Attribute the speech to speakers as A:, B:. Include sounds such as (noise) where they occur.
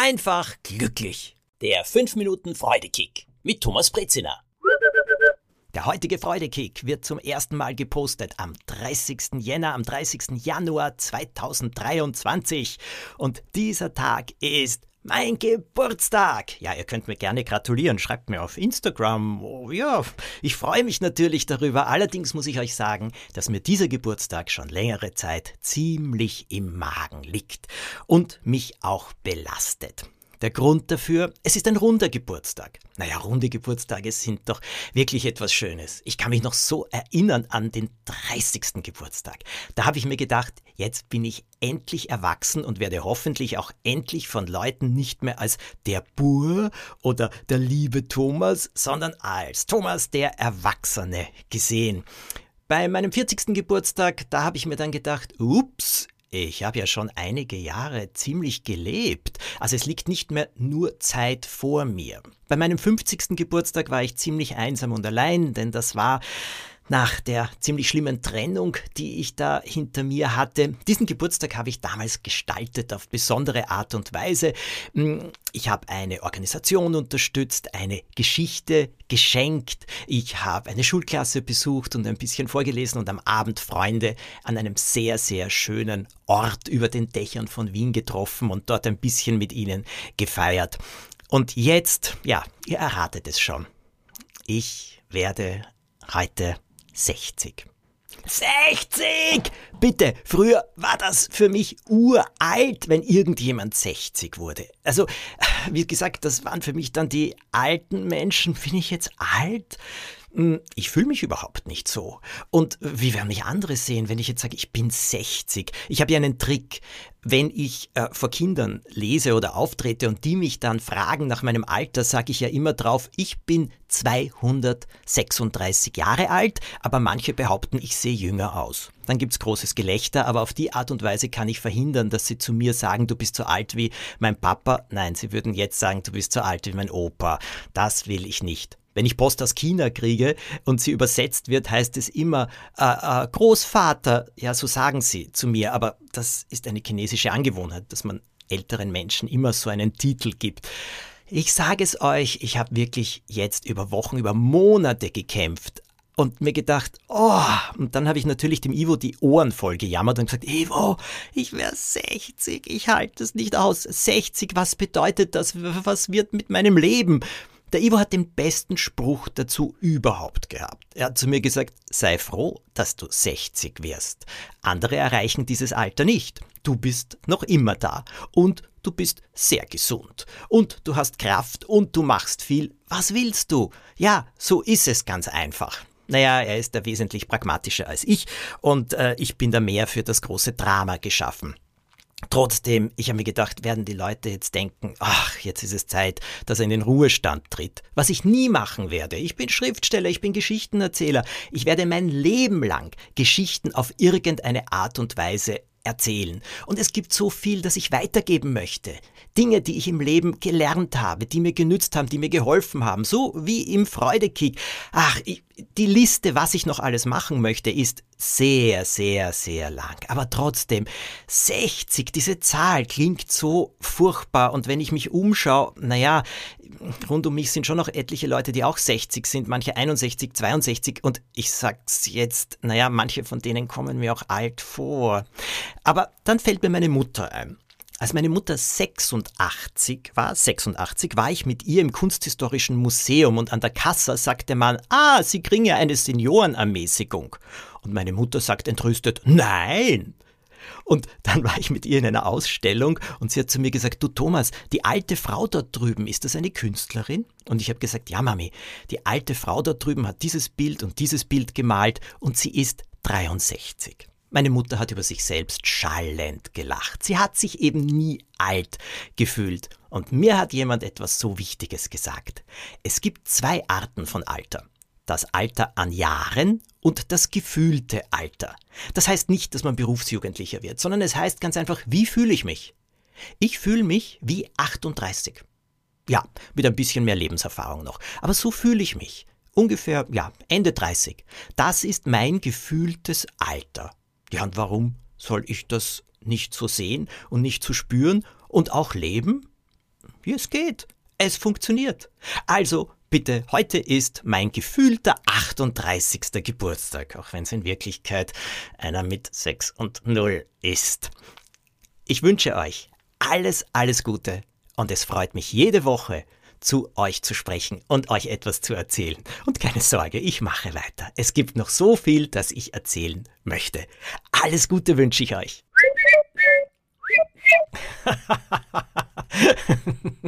A: einfach glücklich. Der 5 Minuten Freudekick mit Thomas Brezina. Der heutige Freudekick wird zum ersten Mal gepostet am 30. Jänner, am 30. Januar 2023. Und dieser Tag ist mein Geburtstag! Ja, ihr könnt mir gerne gratulieren. Schreibt mir auf Instagram. Oh, ja, ich freue mich natürlich darüber. Allerdings muss ich euch sagen, dass mir dieser Geburtstag schon längere Zeit ziemlich im Magen liegt und mich auch belastet. Der Grund dafür, es ist ein runder Geburtstag. Naja, runde Geburtstage sind doch wirklich etwas Schönes. Ich kann mich noch so erinnern an den 30. Geburtstag. Da habe ich mir gedacht, jetzt bin ich endlich erwachsen und werde hoffentlich auch endlich von Leuten nicht mehr als der Bur oder der liebe Thomas, sondern als Thomas der Erwachsene gesehen. Bei meinem 40. Geburtstag, da habe ich mir dann gedacht, ups, ich habe ja schon einige Jahre ziemlich gelebt. Also es liegt nicht mehr nur Zeit vor mir. Bei meinem 50. Geburtstag war ich ziemlich einsam und allein, denn das war nach der ziemlich schlimmen Trennung, die ich da hinter mir hatte. Diesen Geburtstag habe ich damals gestaltet auf besondere Art und Weise. Hm, ich habe eine Organisation unterstützt, eine Geschichte geschenkt. Ich habe eine Schulklasse besucht und ein bisschen vorgelesen und am Abend Freunde an einem sehr, sehr schönen Ort über den Dächern von Wien getroffen und dort ein bisschen mit ihnen gefeiert. Und jetzt, ja, ihr erratet es schon. Ich werde heute 60. 60! Bitte, früher war das für mich uralt, wenn irgendjemand 60 wurde. Also, wie gesagt, das waren für mich dann die alten Menschen. Bin ich jetzt alt? Hm, ich fühle mich überhaupt nicht so. Und wie werden mich andere sehen, wenn ich jetzt sage, ich bin 60? Ich habe ja einen Trick. Wenn ich äh, vor Kindern lese oder auftrete und die mich dann fragen nach meinem Alter, sage ich ja immer drauf, ich bin 236 Jahre alt, aber manche behaupten, ich sehe jünger aus. Dann gibt's großes Gelächter, aber auf die Art und Weise kann ich verhindern, dass sie zu mir sagen, du bist so alt wie mein Papa. Nein, sie würden jetzt sagen, du bist so alt wie mein Opa. Das will ich nicht. Wenn ich Post aus China kriege und sie übersetzt wird, heißt es immer äh, äh, Großvater. Ja, so sagen sie zu mir. Aber das ist eine chinesische Angewohnheit, dass man älteren Menschen immer so einen Titel gibt. Ich sage es euch, ich habe wirklich jetzt über Wochen, über Monate gekämpft und mir gedacht, oh, und dann habe ich natürlich dem Ivo die Ohren voll gejammert und gesagt, Ivo, ich wäre 60, ich halte es nicht aus. 60, was bedeutet das? Was wird mit meinem Leben? Der Ivo hat den besten Spruch dazu überhaupt gehabt. Er hat zu mir gesagt, sei froh, dass du 60 wirst. Andere erreichen dieses Alter nicht. Du bist noch immer da und du bist sehr gesund und du hast Kraft und du machst viel. Was willst du? Ja, so ist es ganz einfach. Naja, er ist da wesentlich pragmatischer als ich und äh, ich bin da mehr für das große Drama geschaffen. Trotzdem, ich habe mir gedacht, werden die Leute jetzt denken, ach, jetzt ist es Zeit, dass er in den Ruhestand tritt. Was ich nie machen werde. Ich bin Schriftsteller, ich bin Geschichtenerzähler. Ich werde mein Leben lang Geschichten auf irgendeine Art und Weise erzählen. Und es gibt so viel, das ich weitergeben möchte. Dinge, die ich im Leben gelernt habe, die mir genützt haben, die mir geholfen haben. So wie im Freudekick. Ach, ich, die Liste, was ich noch alles machen möchte, ist sehr, sehr, sehr lang. Aber trotzdem, 60, diese Zahl klingt so furchtbar. Und wenn ich mich umschaue, naja, rund um mich sind schon noch etliche Leute, die auch 60 sind, manche 61, 62. Und ich sag's jetzt, naja, manche von denen kommen mir auch alt vor. Aber dann fällt mir meine Mutter ein. Als meine Mutter 86 war, 86, war ich mit ihr im Kunsthistorischen Museum und an der Kasse sagte man, ah, Sie kriegen ja eine Seniorenermäßigung. Und meine Mutter sagt entrüstet, nein. Und dann war ich mit ihr in einer Ausstellung und sie hat zu mir gesagt, du Thomas, die alte Frau dort drüben, ist das eine Künstlerin? Und ich habe gesagt, ja Mami, die alte Frau dort drüben hat dieses Bild und dieses Bild gemalt und sie ist 63. Meine Mutter hat über sich selbst schallend gelacht. Sie hat sich eben nie alt gefühlt. Und mir hat jemand etwas so Wichtiges gesagt. Es gibt zwei Arten von Alter. Das Alter an Jahren und das gefühlte Alter. Das heißt nicht, dass man Berufsjugendlicher wird, sondern es heißt ganz einfach, wie fühle ich mich? Ich fühle mich wie 38. Ja, mit ein bisschen mehr Lebenserfahrung noch. Aber so fühle ich mich. Ungefähr, ja, Ende 30. Das ist mein gefühltes Alter. Ja, und warum soll ich das nicht so sehen und nicht so spüren und auch leben? Wie es geht. Es funktioniert. Also bitte, heute ist mein gefühlter 38. Geburtstag, auch wenn es in Wirklichkeit einer mit 6 und 0 ist. Ich wünsche euch alles, alles Gute und es freut mich jede Woche, zu euch zu sprechen und euch etwas zu erzählen. Und keine Sorge, ich mache weiter. Es gibt noch so viel, das ich erzählen möchte. Alles Gute wünsche ich euch. (laughs)